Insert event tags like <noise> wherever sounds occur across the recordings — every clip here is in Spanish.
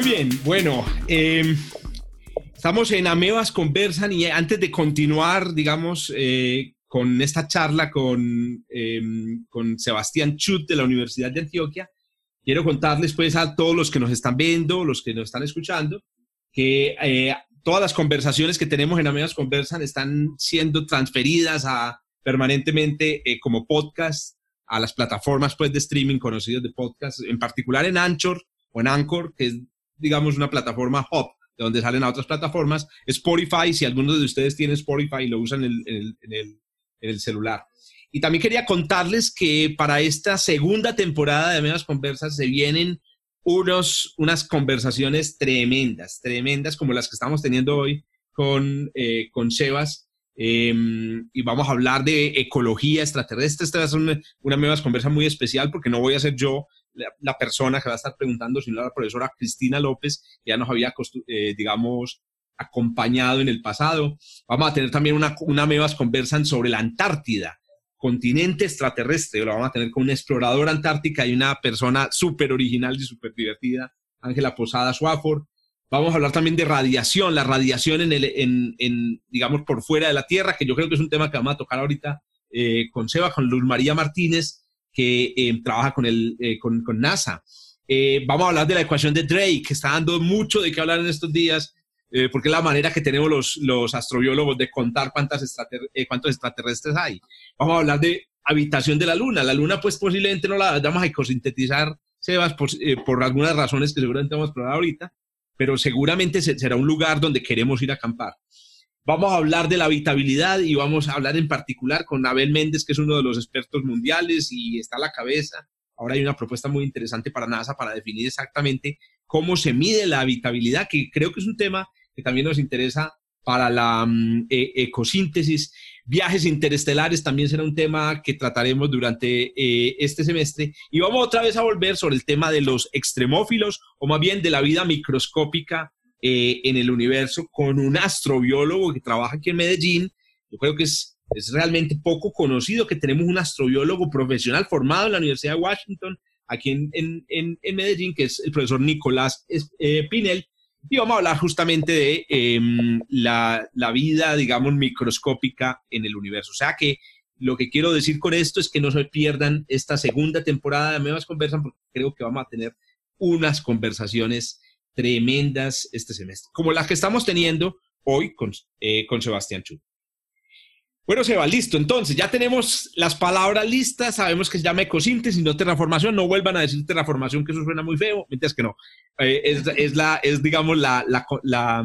Muy bien, bueno, em, estamos en Amebas Conversan y antes de continuar, digamos, eh, con esta charla con, em, con Sebastián Chut de la Universidad de Antioquia, quiero contarles pues a todos los que nos están viendo, los que nos están escuchando, que eh, todas las conversaciones que tenemos en Amebas Conversan están siendo transferidas a, permanentemente eh, como podcast a las plataformas pues de streaming conocidas de podcast, en particular en Anchor o en Anchor, que es digamos, una plataforma hub, de donde salen a otras plataformas. Spotify, si algunos de ustedes tienen Spotify, lo usan en el, en el, celular. Y también quería contarles que para esta segunda temporada de Menos Conversas se vienen unos, unas conversaciones tremendas, tremendas como las que estamos teniendo hoy con, eh, con Sebas. Em, y vamos a hablar de ecología extraterrestre. Esta es una, una nueva conversa muy especial porque no voy a ser yo la, persona que va a estar preguntando, sino la profesora Cristina López, que ya nos había, eh, digamos, acompañado en el pasado. Vamos a tener también una, una MEVAS conversan sobre la Antártida, continente extraterrestre. Lo vamos a tener con un explorador antártica y una persona súper original y súper divertida, Ángela Posada Swafford. Vamos a hablar también de radiación, la radiación en, el, en, en, digamos, por fuera de la Tierra, que yo creo que es un tema que vamos a tocar ahorita eh, con Seba, con Luz María Martínez, que eh, trabaja con, el, eh, con, con, NASA. Eh, vamos a hablar de la ecuación de Drake, que está dando mucho de qué hablar en estos días, porque es la manera que tenemos los, los astrobiólogos de contar cuántas cuántos extraterrestres hay. Vamos a hablar de habitación de la Luna. La Luna, pues posiblemente no la vamos a ecosintetizar, Sebas, por, por algunas razones que seguramente vamos a explorar ahorita, pero seguramente será un lugar donde queremos ir a acampar. Vamos a hablar de la habitabilidad y vamos a hablar en particular con Abel Méndez, que es uno de los expertos mundiales y está a la cabeza. Ahora hay una propuesta muy interesante para NASA para definir exactamente cómo se mide la habitabilidad, que creo que es un tema que también nos interesa para la mm, e, ecosíntesis. Viajes interestelares también será un tema que trataremos durante eh, este semestre. Y vamos otra vez a volver sobre el tema de los extremófilos, o más bien de la vida microscópica eh, en el universo con un astrobiólogo que trabaja aquí en Medellín. Yo creo que es, es realmente poco conocido que tenemos un astrobiólogo profesional formado en la Universidad de Washington, aquí en, en, en, Medellín, que es el profesor Nicolás eh, Pinel. Y vamos a hablar justamente de em, la, la vida, digamos, microscópica en el universo. O sea que lo que quiero decir con esto es que no se pierdan esta segunda temporada de Nuevas Conversan, porque creo que vamos a tener unas conversaciones tremendas este semestre, como las que estamos teniendo hoy con, eh, con Sebastián Chu. Bueno, Seba, listo. Entonces, ya tenemos las palabras listas. Sabemos que se llama ecosíntesis, no terraformación. No vuelvan a decir terraformación, que eso suena muy feo. Mientras que no. Eh, es, es, la, es, digamos, la, la,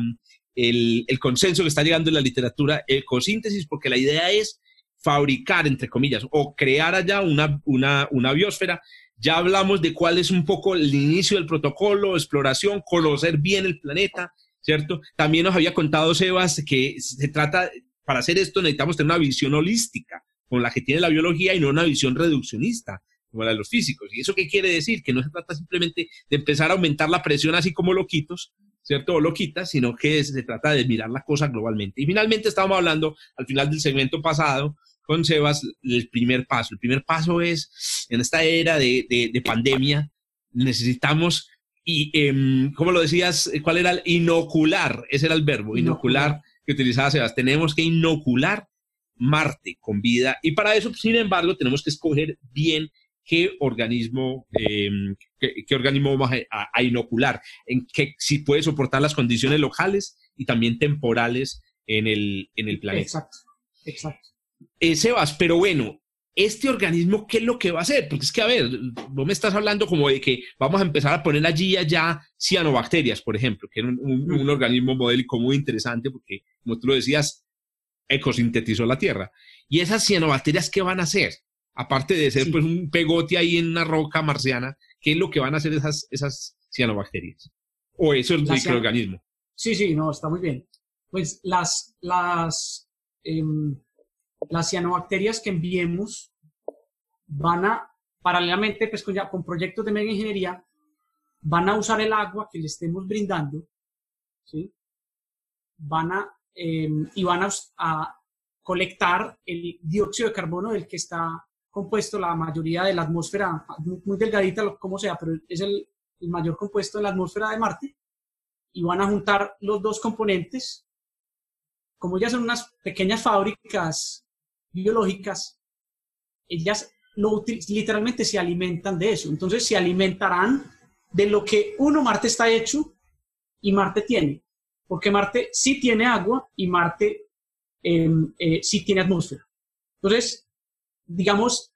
el, el, consenso que está llegando en la literatura ecosíntesis, porque la idea es fabricar, entre comillas, o crear allá una, una, una biosfera ya hablamos de cuál es un poco el inicio del protocolo, exploración, conocer bien el planeta, ¿cierto? También nos había contado Sebas que se trata, para hacer esto necesitamos tener una visión holística, con la que tiene la biología y no una visión reduccionista, como la de los físicos. ¿Y eso qué quiere decir? Que no se trata simplemente de empezar a aumentar la presión así como loquitos, ¿cierto? O loquitas, sino que se trata de mirar la cosa globalmente. Y finalmente estábamos hablando al final del segmento pasado con Sebas el primer paso. El primer paso es, en esta era de, de, pandemia, necesitamos, y eh, ¿cómo lo decías? ¿Cuál era? El inocular, ese era el verbo, inocular, que utilizaba Sebas. Tenemos que inocular Marte con vida y para eso, sin embargo, tenemos que escoger bien qué organismo, em, qué, organismo vamos a, a, inocular, en qué, si puede soportar las condiciones locales y también temporales en el, en el planeta. Exacto, exacto. Eh, Sebas, pero bueno, este organismo, ¿qué es lo que va a hacer? Porque es que, a ver, vos me estás hablando como de que vamos a empezar a poner allí allá cianobacterias, por ejemplo, que es un, organismo modélico muy interesante porque, como tú lo decías, ecosintetizó la Tierra. ¿Y esas cianobacterias qué van a hacer? Aparte de ser pues un pegote ahí en una roca marciana, ¿qué es lo que van a hacer esas, esas cianobacterias. O eso es el microorganismo. Sí, sí, no, está muy bien. Pues las, las, em, las cianobacterias que enviemos van a, paralelamente, pues con, ya, con proyectos de mega ingeniería, van a usar el agua que le estemos brindando, ¿sí? Van a, em, y van a, colectar el dióxido de carbono del que está compuesto la mayoría de la atmósfera, muy, delgadita, como sea, pero es el, el mayor compuesto de la atmósfera de Marte, y van a juntar los dos componentes. Como ya son unas pequeñas fábricas biológicas, ellas literalmente se alimentan de eso. Entonces se alimentarán de lo que uno, Marte está hecho y Marte tiene. Porque Marte sí tiene agua y Marte em, eh, sí tiene atmósfera. Entonces, digamos,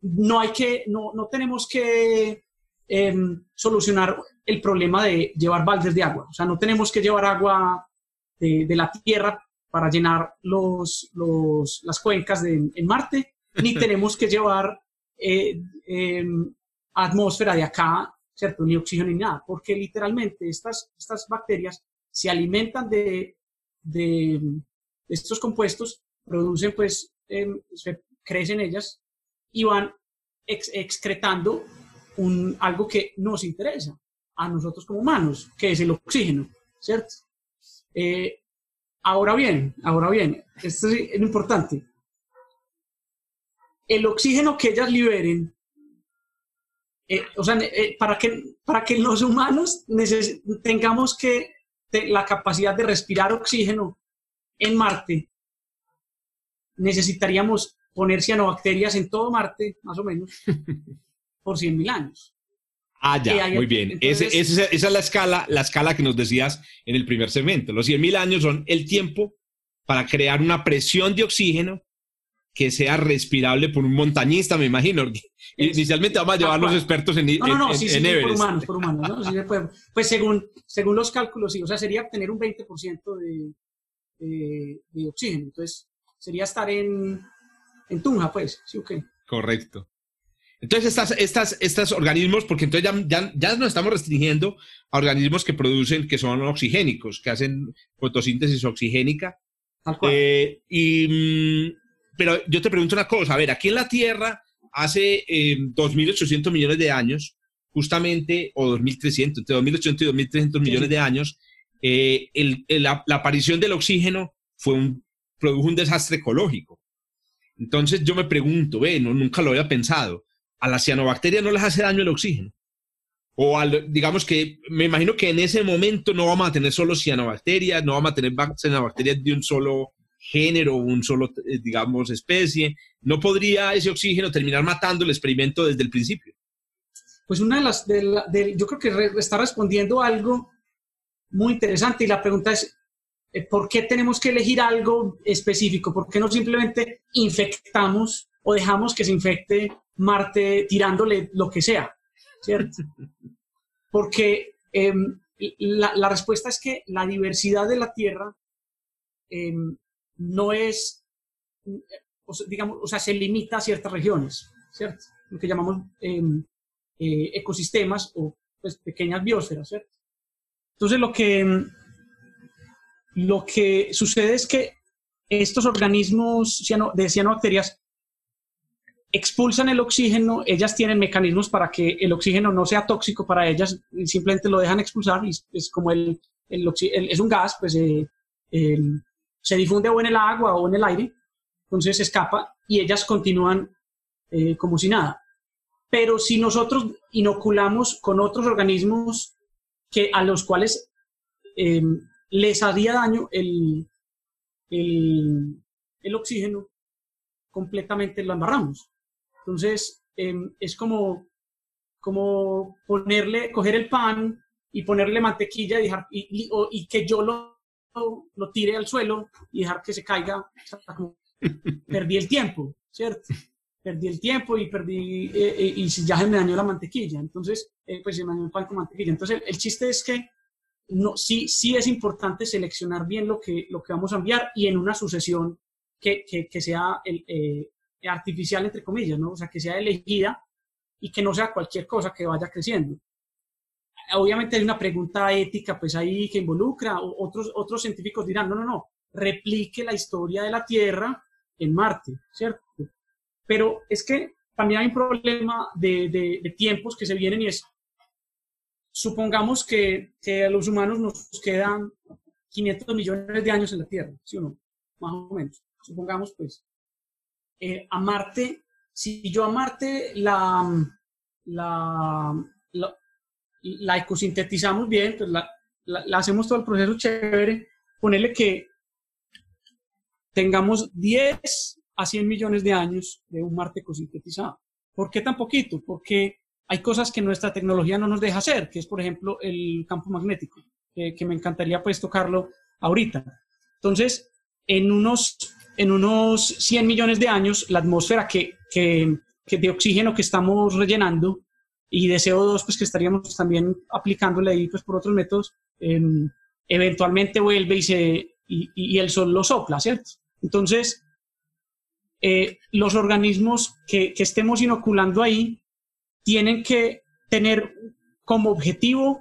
no hay que, no, no tenemos que em, solucionar el problema de llevar baldes de agua. O sea, no tenemos que llevar agua de, la Tierra para llenar los, las cuencas de, en Marte, ni <laughs> tenemos que llevar eh, em, atmósfera de acá, ¿cierto? Ni oxígeno ni nada, porque literalmente estas, estas bacterias se alimentan de, de, estos compuestos, producen pues, em, se crecen ellas y van excretando un, algo que nos interesa a nosotros como humanos, que es el oxígeno, ¿cierto? Eh, ahora bien, ahora bien, esto es importante. El oxígeno que ellas liberen, eh, o sea, eh, para, que, para que los humanos tengamos que la capacidad de respirar oxígeno en Marte, necesitaríamos poner cianobacterias en todo Marte, más o menos, <laughs> por 100.000 años. Ah, ya, muy bien. esa es la escala, la escala que nos decías en el primer segmento. Los 100.000 años son el tiempo para crear una presión de oxígeno que sea respirable por un montañista, me imagino. Inicialmente vamos a llevar los expertos en, no, no, no, sí, sí, por humanos, por humanos. ¿no? Sí, pues según, según los cálculos, sí, o sea, sería obtener un 20% de, de, de, oxígeno. Entonces, sería estar en, en Tunja, pues, sí, ok. Correcto. Entonces, estas, estas, estos organismos, porque entonces ya, ya, nos estamos restringiendo a organismos que producen, que son oxigénicos, que hacen fotosíntesis oxigénica. Eh, y, mm, pero yo te pregunto una cosa, a ver, aquí en la Tierra, hace 2.800 em, millones de años, justamente, o 2.300, entre 2.800 y 2.300 millones de años, eh, la, aparición del oxígeno fue un, produjo un desastre ecológico. Entonces yo me pregunto, ve, nunca lo había pensado a las cianobacterias no les hace daño el oxígeno. O al, digamos que me imagino que en ese momento no vamos a tener solo cianobacterias, no vamos a tener cianobacterias de un solo género, un solo, eh, digamos, especie. ¿No podría ese oxígeno terminar matando el experimento desde el principio? Pues una de las, yo creo que está respondiendo algo muy interesante y la pregunta es, eh, ¿por qué tenemos que elegir algo específico? ¿Por qué no simplemente infectamos o dejamos que se infecte Marte tirándole lo que sea, ¿cierto? <laughs> Porque em, la, respuesta es que la diversidad de la Tierra em, no es, digamos, o sea, se limita a ciertas regiones, ¿cierto? Lo que llamamos em, eh, ecosistemas o pues, pequeñas biosferas, ¿cierto? Entonces, lo que, lo que sucede es que estos organismos de cianobacterias expulsan el oxígeno, ellas tienen mecanismos para que el oxígeno no sea tóxico para ellas, simplemente lo dejan expulsar y es como el, es un gas, pues eh, se difunde o en el agua o en el aire, entonces escapa y ellas continúan eh, como si nada. Pero si nosotros inoculamos con otros organismos que, a los cuales eh, les haría daño el, el, el oxígeno, completamente lo embarramos. Entonces, em, es como, como ponerle, coger el pan y ponerle mantequilla y, dejar, y, que yo lo, lo, tire al suelo y dejar que se caiga. <laughs> perdí el tiempo, ¿cierto? Perdí el tiempo y perdí, eh, eh, y ya se me dañó la mantequilla. Entonces, eh, pues se me dañó el pan con mantequilla. Entonces, el, chiste es que no, sí, sí es importante seleccionar bien lo que, lo que vamos a enviar y en una sucesión que, que, que sea el, artificial, entre comillas, ¿no? O sea, que sea elegida y que no sea cualquier cosa que vaya creciendo. obviamente hay una pregunta ética pues ahí que involucra, otros, otros científicos dirán, no, no, no, replique la historia de la Tierra en Marte, ¿cierto? Pero es que también hay un problema de, de, tiempos que se vienen y es, supongamos que, que, a los humanos nos quedan 500 millones de años en la Tierra, ¿sí o no? Más o menos. Supongamos pues, eh, a Marte, si yo a Marte la, la, la, ecosintetizamos bien, pues la, la, hacemos todo el proceso chévere, ponerle que tengamos 10 a 100 millones de años de un Marte ecosintetizado. ¿Por qué tan poquito? Porque hay cosas que nuestra tecnología no nos deja hacer, que es, por ejemplo, el campo magnético, que, me encantaría pues tocarlo ahorita. Entonces, en unos, en unos 100 millones de años, la atmósfera que, que, de oxígeno que estamos rellenando y de CO2 pues que estaríamos también aplicándole ahí pues por otros métodos, em, eventualmente vuelve y, se, y, el sol lo sopla, ¿cierto? Entonces, eh, los organismos que, estemos inoculando ahí tienen que tener como objetivo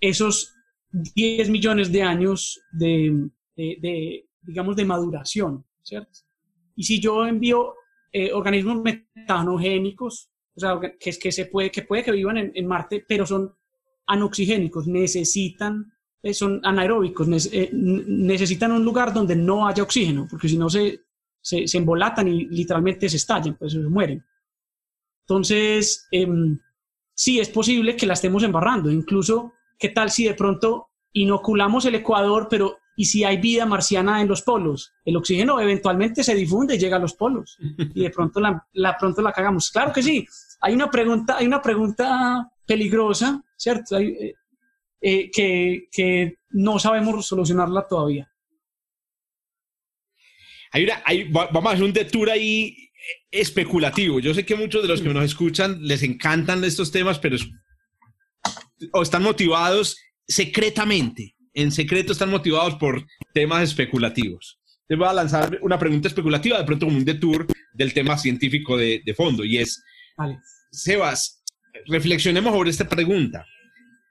esos 10 millones de años de, digamos, de maduración, ¿cierto? Y si yo envío eh, organismos metanogénicos, o sea, que, que, se puede, que puede que vivan en, Marte, pero son anoxigénicos, necesitan, eh, son anaeróbicos, eh, necesitan un lugar donde no haya oxígeno, porque si no se, se, se, embolatan y literalmente se estallan, pues se mueren. Entonces, em, sí es posible que la estemos embarrando, incluso, ¿qué tal si de pronto inoculamos el Ecuador, pero ¿y si hay vida marciana en los polos? El oxígeno eventualmente se difunde y llega a los polos y de pronto la, la pronto la cagamos. Claro que sí, hay una pregunta, hay una pregunta peligrosa, ¿cierto? Eh, eh, que, que, no sabemos solucionarla todavía. Hay una, vamos a hacer un detour ahí especulativo. Yo sé que muchos de los que nos escuchan les encantan estos temas, pero o están motivados secretamente. En secreto están motivados por temas especulativos. Te voy a lanzar una pregunta especulativa, de pronto como un detour del tema científico de, de fondo, y es, Sebas, reflexionemos sobre esta pregunta.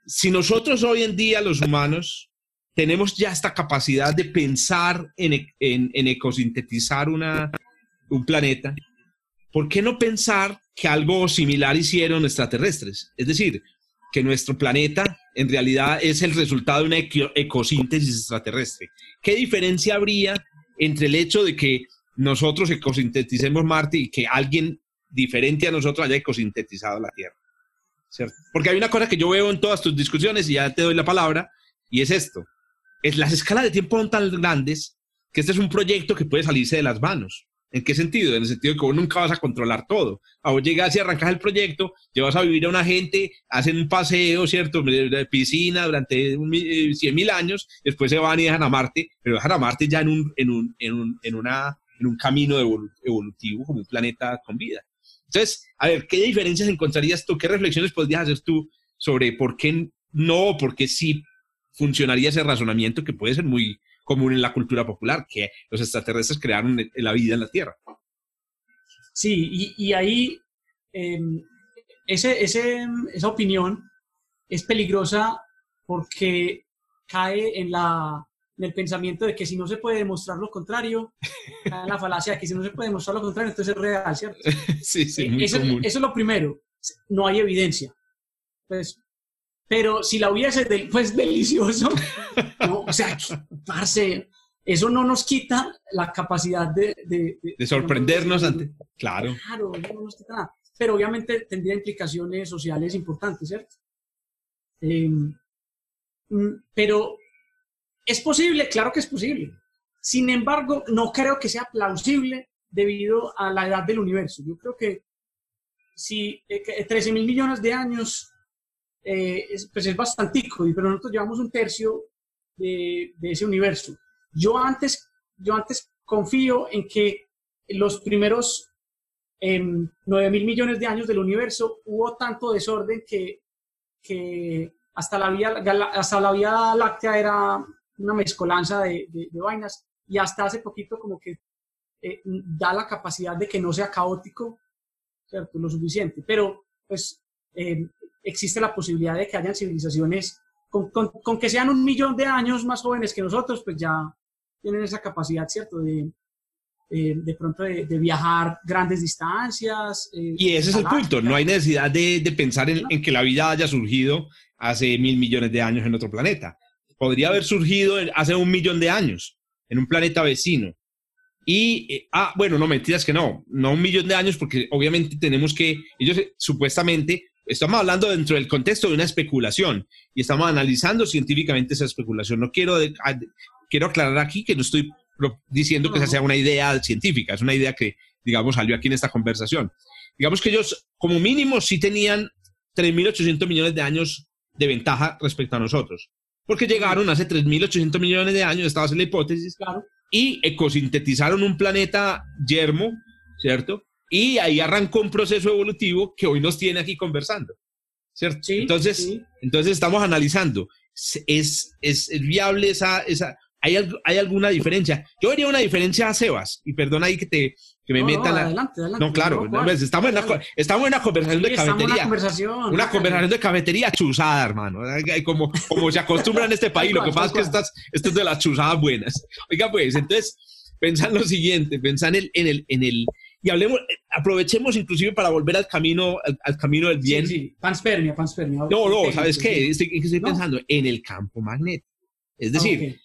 Si nosotros hoy en día, los humanos, tenemos ya esta capacidad de pensar en, en, ecosintetizar una, un planeta, ¿por qué no pensar que algo similar hicieron extraterrestres? Es decir, que nuestro planeta en realidad es el resultado de una ecosíntesis extraterrestre. ¿Qué diferencia habría entre el hecho de que nosotros ecosinteticemos Marte y que alguien diferente a nosotros haya ecosintetizado la Tierra. Porque hay una cosa que yo veo en todas tus discusiones y ya te doy la palabra, y es esto. Es, las escalas de tiempo son tan grandes que este es un proyecto que puede salirse de las manos. ¿En qué sentido? En el sentido de que vos nunca vas a controlar todo. A vos llegas y arrancas el proyecto, llevas a vivir a una gente, hacen un paseo, ¿cierto? De piscina durante 100 eh, mil años, después se van y dejan a Marte, pero dejan a Marte ya en un, en un, en un, en una, en un camino evolutivo como un planeta con vida. Entonces, a ver, ¿qué diferencias encontrarías tú? ¿Qué reflexiones podrías hacer tú sobre por qué no, por qué sí funcionaría ese razonamiento que puede ser muy común en la cultura popular, que los extraterrestres crearon la vida en la Tierra? Sí, y, ahí em, ese, esa opinión es peligrosa porque cae en la en el pensamiento de que si no se puede demostrar lo contrario, <laughs> la falacia de que si no se puede demostrar lo contrario, entonces es real, ¿cierto? <laughs> Sí, sí, muy eso, común. eso es lo primero, no hay evidencia. Pues, pero si la hubiese, pues delicioso. No, o sea, <laughs> parce, eso no nos quita la capacidad de... De, de, sorprendernos ante... Claro. Claro, no nos quita nada. Pero obviamente tendría implicaciones sociales importantes, ¿cierto? Em, mm, pero ¿Es posible? Claro que es posible. Sin embargo, no creo que sea plausible debido a la edad del universo. Yo creo que si 13 eh, mil millones de años, eh, es, pues es bastantico, pero nosotros llevamos un tercio de, ese universo. Yo antes, yo antes confío en que los primeros eh, 9 mil millones de años del universo hubo tanto desorden que, que hasta, la vía, hasta la Vía Láctea era una mezcolanza de, de, vainas y hasta hace poquito como que eh, da la capacidad de que no sea caótico, ¿cierto? Lo suficiente. Pero, pues, eh, existe la posibilidad de que hayan civilizaciones con, con, que sean un millón de años más jóvenes que nosotros, pues ya tienen esa capacidad, ¿cierto? De, eh, de pronto de, viajar grandes distancias. Eh, y ese es el punto, no hay necesidad de, de pensar en, en, que la vida haya surgido hace mil millones de años en otro planeta. Podría haber surgido hace un millón de años en un planeta vecino. Y, eh, ah, bueno, no, mentiras que no, no un millón de años, porque obviamente tenemos que, ellos supuestamente Estamos hablando dentro del contexto de una especulación y estamos analizando científicamente esa especulación. No quiero, quiero aclarar aquí que no estoy diciendo que esa sea una idea científica, es una idea que, digamos, salió aquí en esta conversación. Digamos que ellos, como mínimo, sí tenían 3.800 millones de años de ventaja respecto a nosotros, porque llegaron hace 3.800 millones de años, estaba en la hipótesis, y ecosintetizaron un planeta yermo, ¿cierto? Y ahí arrancó un proceso evolutivo que hoy nos tiene aquí conversando. ¿Cierto? entonces, entonces estamos analizando, ¿es, es, viable esa, esa ¿hay, ¿hay alguna diferencia? Yo vería una diferencia a Sebas, y perdona ahí que, te, que me meta la... Adelante, adelante, no, claro, pues, estamos, en una, estamos en una conversación de cafetería. Una conversación, una conversación de cafetería chuzada, hermano. Como, como se acostumbra en este país, lo que pasa es que estas, esto es de las chuzadas buenas. Oiga, pues, entonces, pensa en lo siguiente, pensa en el, en el, en el, y hablemos, eh, aprovechemos inclusive para volver al camino, al, camino del bien. Sí, sí, panspermia, panspermia. No, no, ¿sabes qué? Estoy, estoy pensando en el campo magnético. Es decir,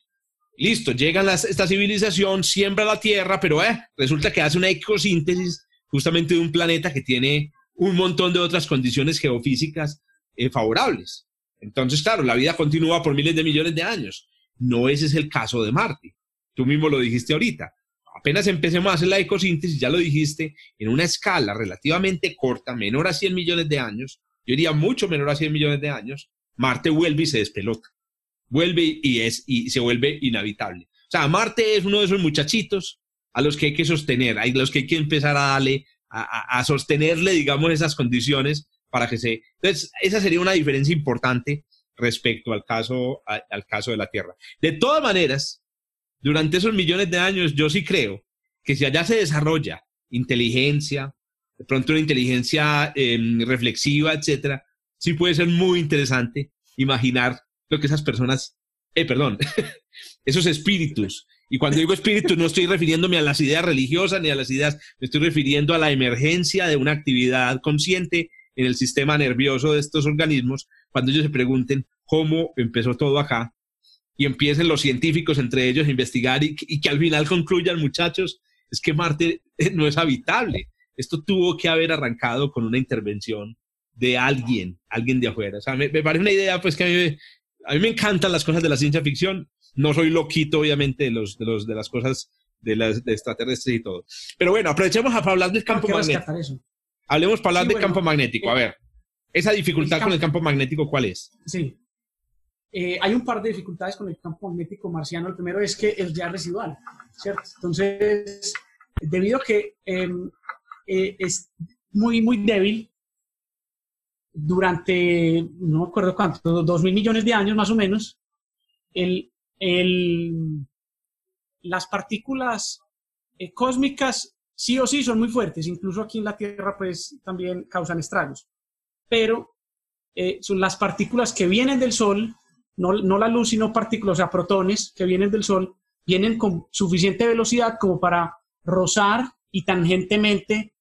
listo, llega esta civilización, siembra la Tierra, pero eh, resulta que hace una ecosíntesis justamente de un planeta que tiene un montón de otras condiciones geofísicas eh, favorables. Entonces, claro, la vida continúa por miles de millones de años. No ese es el caso de Marte. Tú mismo lo dijiste ahorita apenas empecemos a hacer la ecosíntesis, ya lo dijiste, en una escala relativamente corta, menor a 100 millones de años, yo diría mucho menor a 100 millones de años, Marte vuelve y se despelota. Vuelve y, es, y se vuelve inhabitable. O sea, Marte es uno de esos muchachitos a los que hay que sostener, a los que hay que empezar a darle, a, sostenerle, digamos, esas condiciones para que se... Entonces, esa sería una diferencia importante respecto al caso, al caso de la Tierra. De todas maneras, durante esos millones de años, yo sí creo que si allá se desarrolla inteligencia, de pronto una inteligencia em, reflexiva, etcétera, sí puede ser muy interesante imaginar lo que esas personas, eh, perdón, <laughs> esos espíritus. Y cuando digo espíritus no estoy refiriéndome a las ideas religiosas ni a las ideas, me estoy refiriendo a la emergencia de una actividad consciente en el sistema nervioso de estos organismos, cuando ellos se pregunten cómo empezó todo acá y empiecen los científicos entre ellos a investigar y, que al final concluyan, muchachos, es que Marte eh, no es habitable. Esto tuvo que haber arrancado con una intervención de alguien, alguien de afuera. O sea, me, parece una idea, pues, que a mí, a mí, me encantan las cosas de la ciencia ficción. No soy loquito, obviamente, de, los, de, los, de las cosas de las de extraterrestres y todo. Pero bueno, aprovechemos para hablar del campo magnético. Hablemos para hablar del campo magnético. A ver, esa dificultad con el campo magnético, ¿cuál es? Sí, eh, hay un par de dificultades con el campo magnético marciano. El primero es que es ya residual, ¿cierto? Entonces, debido a que em, eh, es muy, muy débil, durante, no me acuerdo cuánto, dos mil millones de años más o menos, el, el, las partículas eh, cósmicas sí o sí son muy fuertes, incluso aquí en la Tierra pues también causan estragos, pero son las partículas que vienen del Sol no, la luz, sino partículas, o sea, protones que vienen del Sol, vienen con suficiente velocidad como para rozar y tangentemente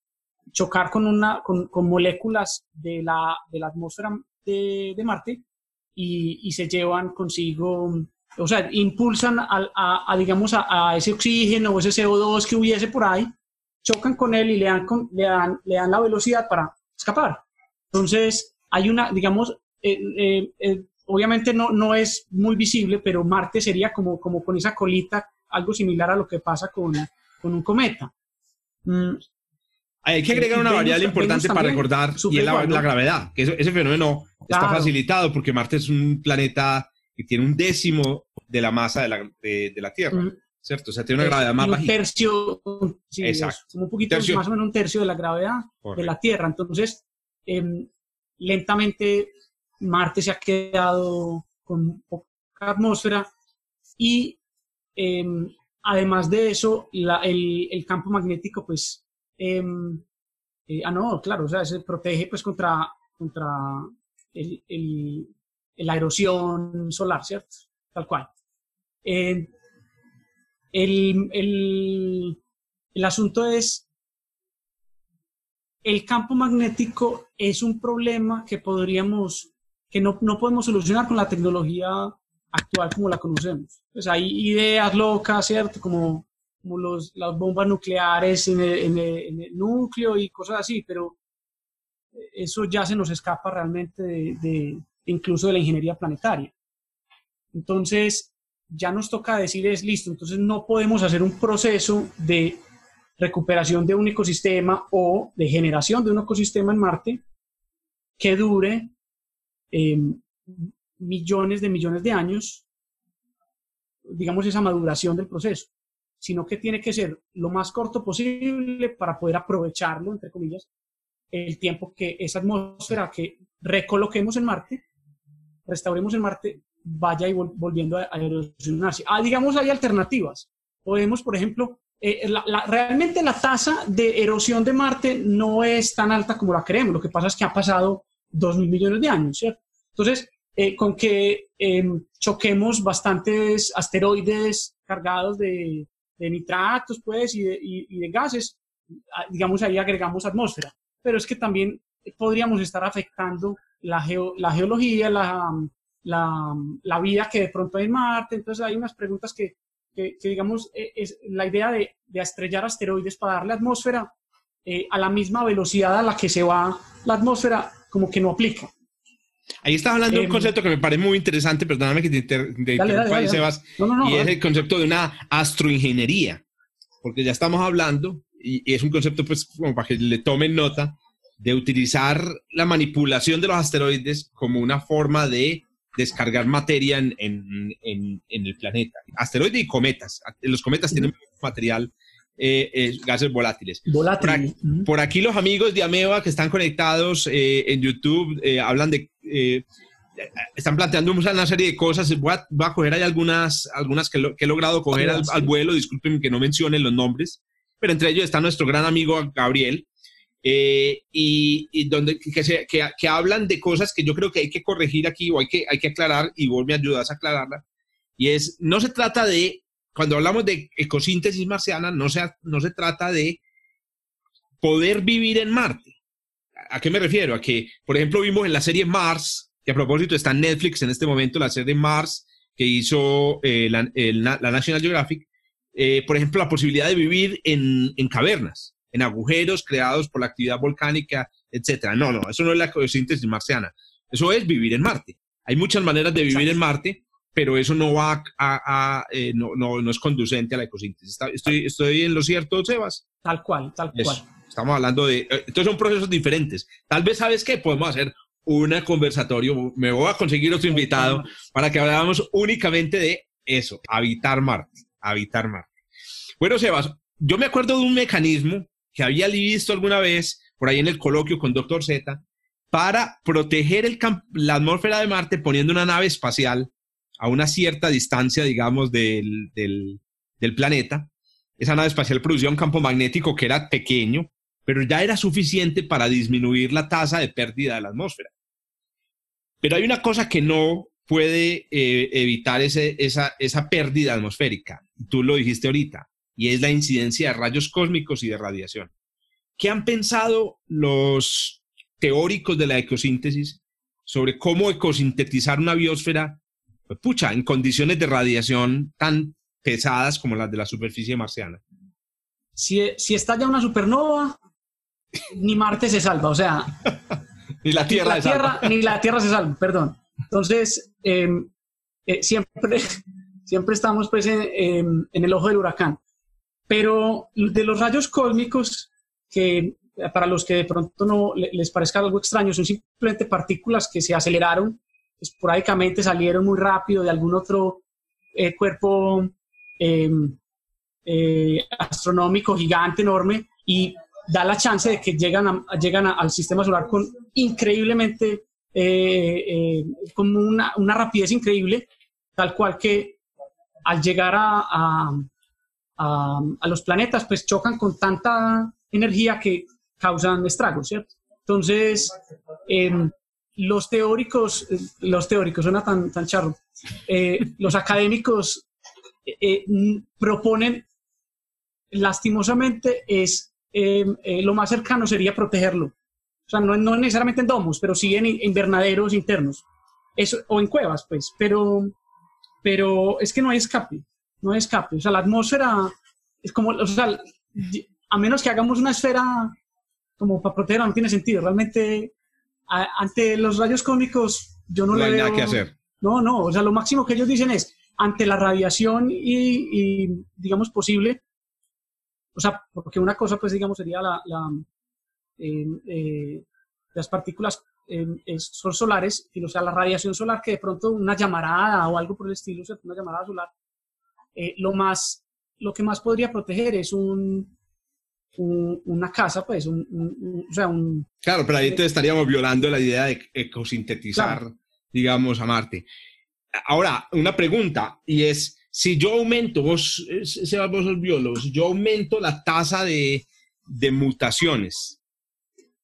chocar con, una, con, moléculas de la, de atmósfera de, Marte y, se llevan consigo, o sea, impulsan a, digamos, a, ese oxígeno o ese CO2 que hubiese por ahí, chocan con él y le dan, le dan, le dan la velocidad para escapar. Entonces, hay una, digamos, eh, eh, eh, obviamente no, no es muy visible, pero Marte sería como, como con esa colita, algo similar a lo que pasa con, con un cometa. Mm. Hay que agregar una variable importante para recordar, y es la, gravedad, que ese fenómeno está facilitado porque Marte es un planeta que tiene un décimo de la masa de la, de, la Tierra. Mm. ¿Cierto? O sea, tiene una gravedad más. Un tercio, sí, un poquito más o menos un tercio de la gravedad de la Tierra. Entonces, em, lentamente Marte se ha quedado con poca atmósfera y em, además de eso, el, campo magnético, pues, em, eh, ah, no, claro, o sea, se protege pues contra, contra la erosión solar, ¿cierto? Tal cual. el, el asunto es, el campo magnético es un problema que podríamos, que no, no podemos solucionar con la tecnología actual como la conocemos. Pues hay ideas locas, ¿cierto? Como, como los, las bombas nucleares en el, en, el, núcleo y cosas así, pero eso ya se nos escapa realmente de, de, incluso de la ingeniería planetaria. Entonces, ya nos toca decir es listo, entonces no podemos hacer un proceso de recuperación de un ecosistema o de generación de un ecosistema en Marte que dure em, millones de millones de años, digamos, esa maduración del proceso, sino que tiene que ser lo más corto posible para poder aprovecharlo, entre comillas, el tiempo que esa atmósfera que recoloquemos en Marte, restauremos en Marte, vaya y volviendo a, erosionarse. Ah, digamos, hay alternativas. Podemos, por ejemplo, eh, realmente la tasa de erosión de Marte no es tan alta como la creemos. Lo que pasa es que ha pasado dos mil millones de años, ¿cierto? Entonces, eh, con que em, choquemos bastantes asteroides cargados de, nitratos, pues, y de, gases, ah, digamos, ahí agregamos atmósfera. Pero es que también podríamos estar afectando la, la geología, la, la, la, vida que de pronto hay en Marte. Entonces, hay unas preguntas que que, digamos, e, es la idea de, de, estrellar asteroides para darle atmósfera eh, a la misma velocidad a la que se va la atmósfera, como que no aplica. Ahí estás hablando de un em, concepto que me parece muy interesante, perdóname que te, interrumpa, Sebas, y es el concepto de una astroingeniería, porque ya estamos hablando, y, es un concepto pues como para que le tomen nota, de utilizar la manipulación de los asteroides como una forma de descargar materia en, en, en, el planeta. Asteroides y cometas. Los cometas tienen material, eh, eh, gases volátiles. Volátiles. Por, aquí los amigos de Ameba que están conectados eh, en YouTube hablan de... están planteando una serie de cosas. Voy a, voy a coger ahí algunas, algunas que, he logrado coger al, al, vuelo. Disculpen que no mencionen los nombres. Pero entre ellos está nuestro gran amigo Gabriel, eh, y, donde, que, que, hablan de cosas que yo creo que hay que corregir aquí o hay que, hay que aclarar y vos me ayudas a aclararla. Y es, no se trata de, cuando hablamos de ecosíntesis marciana, no se, no se trata de poder vivir en Marte. ¿A qué me refiero? A que, por ejemplo, vimos en la serie Mars, que a propósito está en Netflix en este momento, la serie Mars que hizo eh, la, la, National Geographic, eh, por ejemplo, la posibilidad de vivir en, en cavernas en agujeros creados por la actividad volcánica, etcétera. No, no, eso no es la ecosíntesis marciana. Eso es vivir en Marte. Hay muchas maneras de vivir en Marte, pero eso no va a, eh, no, no, no, es conducente a la ecosíntesis. Estoy, estoy en lo cierto, Sebas. Tal cual, tal cual. Estamos hablando de, eh, entonces son procesos diferentes. Tal vez, ¿sabes qué? Podemos hacer un conversatorio, me voy a conseguir otro invitado para que hablamos únicamente de eso, habitar Marte, habitar Marte. Bueno, Sebas, yo me acuerdo de un mecanismo que había visto alguna vez por ahí en el coloquio con Dr. Z para proteger el la atmósfera de Marte poniendo una nave espacial a una cierta distancia, digamos, del, del, planeta. Esa nave espacial producía un campo magnético que era pequeño, pero ya era suficiente para disminuir la tasa de pérdida de la atmósfera. Pero hay una cosa que no puede eh, evitar ese, esa, esa pérdida atmosférica. Tú lo dijiste ahorita, y es la incidencia de rayos cósmicos y de radiación. ¿Qué han pensado los teóricos de la ecosíntesis sobre cómo ecosintetizar una biosfera, pues, pucha, en condiciones de radiación tan pesadas como las de la superficie marciana? Si, si estalla una supernova, ni Marte se salva, o sea... <laughs> ni la Tierra, se salva. Ni la Tierra se salva, perdón. Entonces, em, eh, siempre, <laughs> siempre estamos pues, en, el ojo del huracán. Pero de los rayos cósmicos, que para los que de pronto no les parezca algo extraño, son simplemente partículas que se aceleraron, esporádicamente salieron muy rápido de algún otro eh, cuerpo em, eh, astronómico gigante, enorme, y da la chance de que llegan, llegan al sistema solar con increíblemente, eh, con una, una, rapidez increíble, tal cual que al llegar a a, los planetas, pues chocan con tanta energía que causan estragos, ¿cierto? Entonces, em, los teóricos, los teóricos, suena tan, tan charro, eh, los académicos eh, proponen, lastimosamente, es lo más cercano sería protegerlo. O sea, no, no necesariamente en domos, pero sí en invernaderos internos. Eso, o en cuevas, pues. Pero, pero es que no hay escape. No hay escape. O sea, la atmósfera es como, o sea, a menos que hagamos una esfera como para protegerla, no tiene sentido. Realmente, ante los rayos cósmicos, yo no, no le hay veo... nada que hacer. No, no, o sea, lo máximo que ellos dicen es, ante la radiación y, digamos, posible, o sea, porque una cosa, pues, digamos, sería la, eh, eh, las partículas eh, son solares, y, o sea, la radiación solar que de pronto una llamarada o algo por el estilo, o sea, una llamarada solar, lo más, lo que más podría proteger es un, una casa, pues, un, o sea, un... Claro, pero ahí estaríamos violando la idea de ecosintetizar, digamos, a Marte. Ahora, una pregunta, y es, si yo aumento, vos, vos sos biólogo, si yo aumento la tasa de, de mutaciones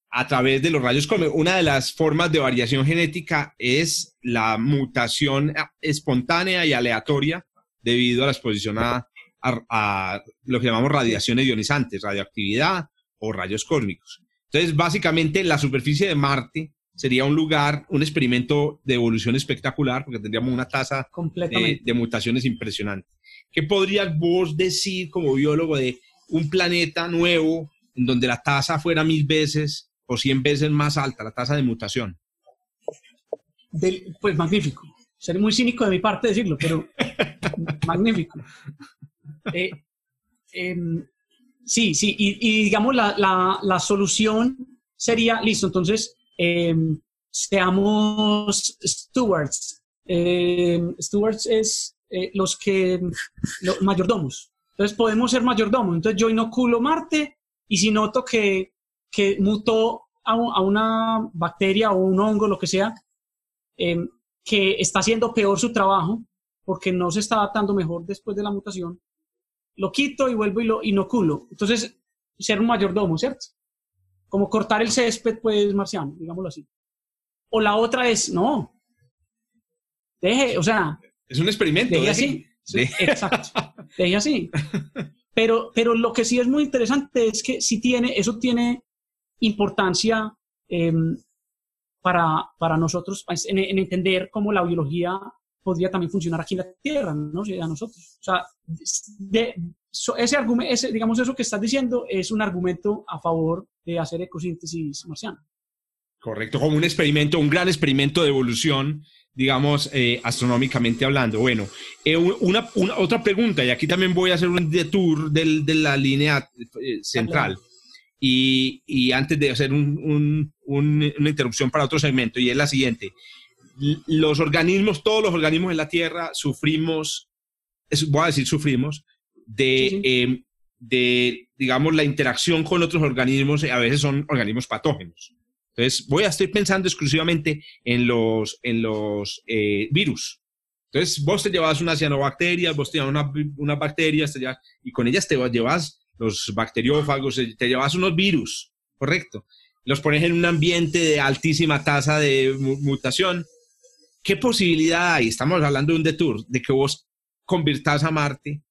a través de los rayos cósmicos, una de las formas de variación genética es la mutación espontánea y aleatoria debido a la exposición a, a, lo que llamamos radiaciones ionizantes, radioactividad o rayos cósmicos. Entonces, básicamente, la superficie de Marte sería un lugar, un experimento de evolución espectacular, porque tendríamos una tasa de, de, mutaciones impresionante. ¿Qué podrías vos decir como biólogo de un planeta nuevo en donde la tasa fuera mil veces o cien veces más alta, la tasa de mutación? pues magnífico. Seré muy cínico de mi parte decirlo, pero <laughs> magnífico. Eh, em, sí, sí, y, digamos la, la, solución sería, listo, entonces em, seamos stewards. Em, stewards es eh, los que, mayordomos. Entonces podemos ser mayordomos. Entonces yo inoculo Marte y si noto que, que mutó a, a, una bacteria o un hongo, lo que sea, que está haciendo peor su trabajo porque no se está adaptando mejor después de la mutación, lo quito y vuelvo y lo inoculo. Entonces, ser un mayordomo, ¿cierto? Como cortar el césped, pues, marciano, digámoslo así. O la otra es, no, deje, o sea... Es un experimento. Deje así. Exacto. Deje así. Pero, pero lo que sí es muy interesante es que si tiene, eso tiene importancia em, para, para, nosotros pues, en, en, entender cómo la biología podría también funcionar aquí en la Tierra, ¿no? A nosotros. O sea, de, ese argumento, ese, digamos, eso que estás diciendo es un argumento a favor de hacer ecosíntesis marciana. Correcto, como un experimento, un gran experimento de evolución, digamos, eh, astronómicamente hablando. Bueno, eh, una, una, otra pregunta, y aquí también voy a hacer un detour del, de la línea eh, central. Y, y, antes de hacer un, un, una interrupción para otro segmento, y es la siguiente los organismos, todos los organismos en la Tierra sufrimos, voy a decir sufrimos, de, em, de, digamos, la interacción con otros organismos, a veces son organismos patógenos. Entonces, voy a estar pensando exclusivamente en los, en los eh, virus. Entonces, vos te llevas unas cianobacterias, vos te llevas unas una bacterias, y con ellas te llevas los bacteriófagos, eh, te llevas unos virus, correcto. Los pones en un ambiente de altísima tasa de mutación ¿Qué posibilidad hay? Estamos hablando de un detour, de que vos convirtas a Marte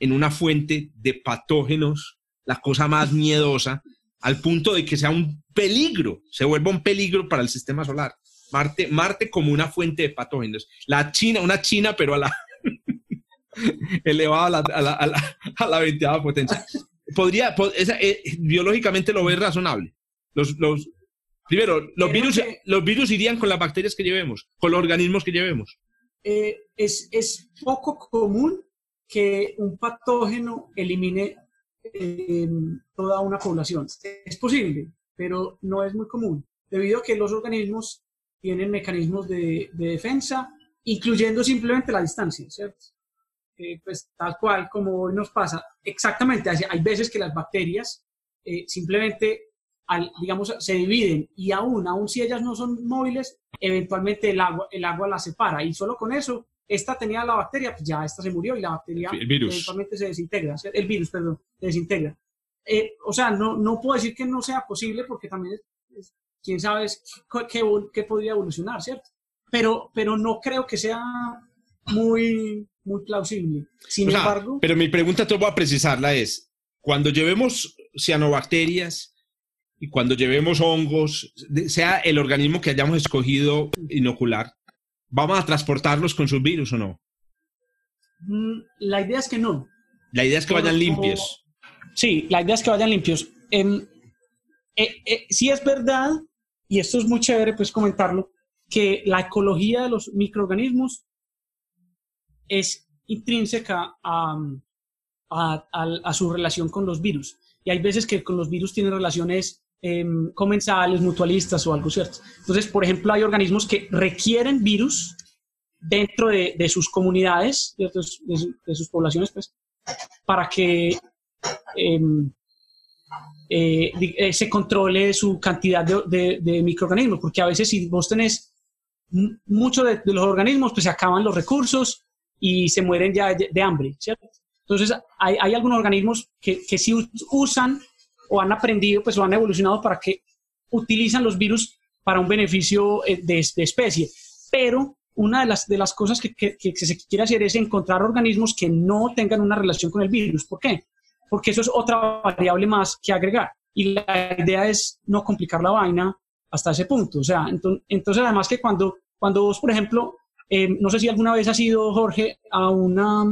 en una fuente de patógenos, la cosa más miedosa, al punto de que sea un peligro, se vuelva un peligro para el sistema solar. Marte, Marte como una fuente de patógenos. La China, una China, pero a la <laughs> elevada a la, a potencia. Podría, eh, biológicamente lo ves razonable. Los, Primero, los virus, los virus irían con las bacterias que llevemos, con los organismos que llevemos. Eh, es, es, poco común que un patógeno elimine eh, toda una población. Es posible, pero no es muy común, debido a que los organismos tienen mecanismos de, de defensa, incluyendo simplemente la distancia, ¿cierto? Eh, pues tal cual como hoy nos pasa, exactamente, hay veces que las bacterias simplemente digamos, se dividen y aún, aún si ellas no son móviles, eventualmente el agua, el agua las separa y solo con eso, esta tenía la bacteria, pues ya esta se murió y la bacteria eventualmente se desintegra, el virus, perdón, se desintegra. Eh, o sea, no, no puedo decir que no sea posible porque también quién sabe qué, qué, podría evolucionar, ¿cierto? Pero, pero no creo que sea muy, muy plausible. Sin embargo... Pero mi pregunta, te voy a precisarla, es, cuando llevemos cianobacterias y cuando llevemos hongos, sea el organismo que hayamos escogido inocular, ¿vamos a transportarlos con sus virus o no? Mm, la idea es que no. La idea es que vayan limpios. Sí, la idea es que vayan limpios. Eh, eh, sí es verdad, y esto es muy chévere pues comentarlo, que la ecología de los microorganismos es intrínseca a, a, su relación con los virus. Y hay veces que con los virus tienen relaciones em, comensales, mutualistas o algo cierto. Entonces, por ejemplo, hay organismos que requieren virus dentro de, de sus comunidades, de, de, sus poblaciones, pues, para que em, eh, eh, se controle su cantidad de, de, microorganismos, porque a veces si vos tenés mucho de, los organismos, pues se acaban los recursos y se mueren ya de, hambre, ¿cierto? Entonces, hay, hay algunos organismos que, que sí usan o han aprendido, pues o han evolucionado para que utilizan los virus para un beneficio eh, de, de especie. Pero una de las, de las cosas que, que, se quiere hacer es encontrar organismos que no tengan una relación con el virus. ¿Por qué? Porque eso es otra variable más que agregar. Y la idea es no complicar la vaina hasta ese punto. O sea, entonces, además que cuando, cuando vos, por ejemplo, eh, no sé si alguna vez has ido, Jorge, a una,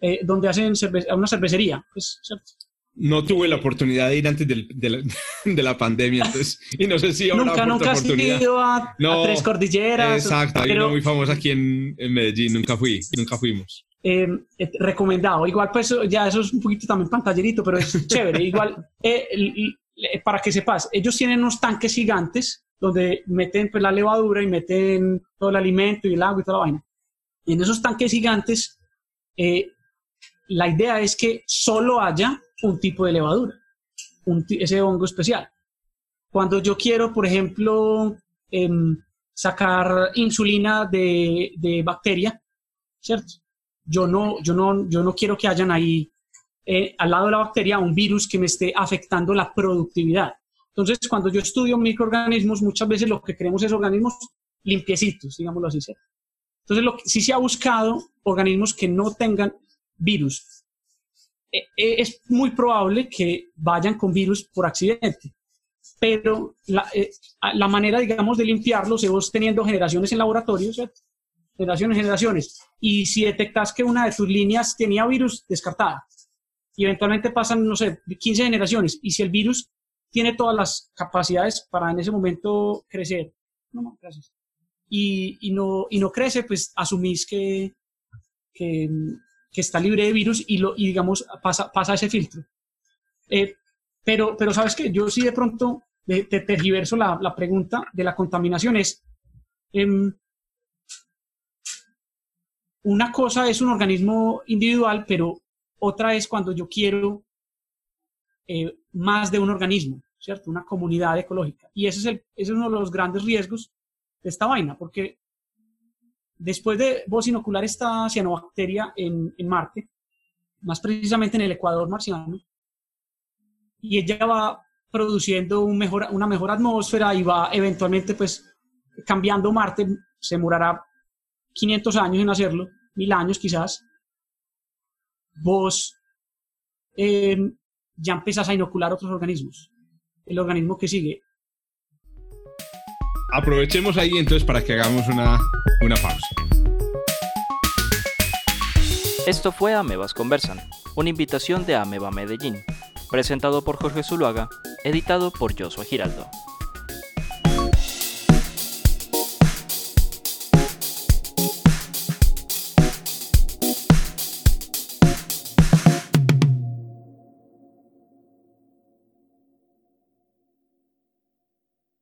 eh, donde hacen a una cervecería, pues, ¿cierto? No tuve la oportunidad de ir antes de, la, <laughs> de la, pandemia, entonces, y no sé si ahora Nunca, nunca has ido a, Tres Cordilleras. Exacto, hay una muy famosa aquí en, en, Medellín, nunca fui, nunca fuimos. Eh, recomendado, igual pues ya eso es un poquito también pantallerito, pero es <laughs> chévere, igual, para que sepas, ellos tienen unos tanques gigantes donde meten pues, la levadura y meten todo el alimento y el agua y toda la vaina. Y en esos tanques gigantes, eh, la idea es que solo haya un tipo de levadura, un ese hongo especial. Cuando yo quiero, por ejemplo, em, sacar insulina de, de, bacteria, ¿cierto? Yo no, yo, no, yo no quiero que hayan ahí eh, al lado de la bacteria un virus que me esté afectando la productividad. Entonces, cuando yo estudio microorganismos, muchas veces lo que queremos es organismos limpiecitos, digámoslo así. Entonces, sí se ha buscado organismos que no tengan virus. E, e, es muy probable que vayan con virus por accidente, pero la, eh, la manera, digamos, de limpiarlos es teniendo generaciones en laboratorio, ¿cierto? generaciones, generaciones, y si detectas que una de tus líneas tenía virus, descartada. Y eventualmente pasan, no sé, 15 generaciones, y si el virus tiene todas las capacidades para en ese momento crecer. No, no, gracias. Y, y, no, y no crece, pues asumís que, que, que, está libre de virus y, lo, y digamos, pasa, pasa ese filtro. Eh, pero, pero sabes que yo sí de pronto te, tergiverso la, la, pregunta de la contaminación. Es, eh, una cosa es un organismo individual, pero otra es cuando yo quiero eh, más de un organismo, ¿cierto? Una comunidad ecológica. Y ese es, el, ese es uno de los grandes riesgos de esta vaina, porque después de vos inocular esta cianobacteria en, Marte, más precisamente en el Ecuador marciano, y ella va produciendo una mejor atmósfera y va eventualmente pues cambiando Marte, se demorará 500 años en hacerlo, mil años quizás, vos eh, ya empiezas a inocular otros organismos. El organismo que sigue. Aprovechemos ahí entonces para que hagamos una, una pausa. Esto fue Amebas Conversan, una invitación de Ameba Medellín, presentado por Jorge Zuluaga, editado por Joshua Giraldo.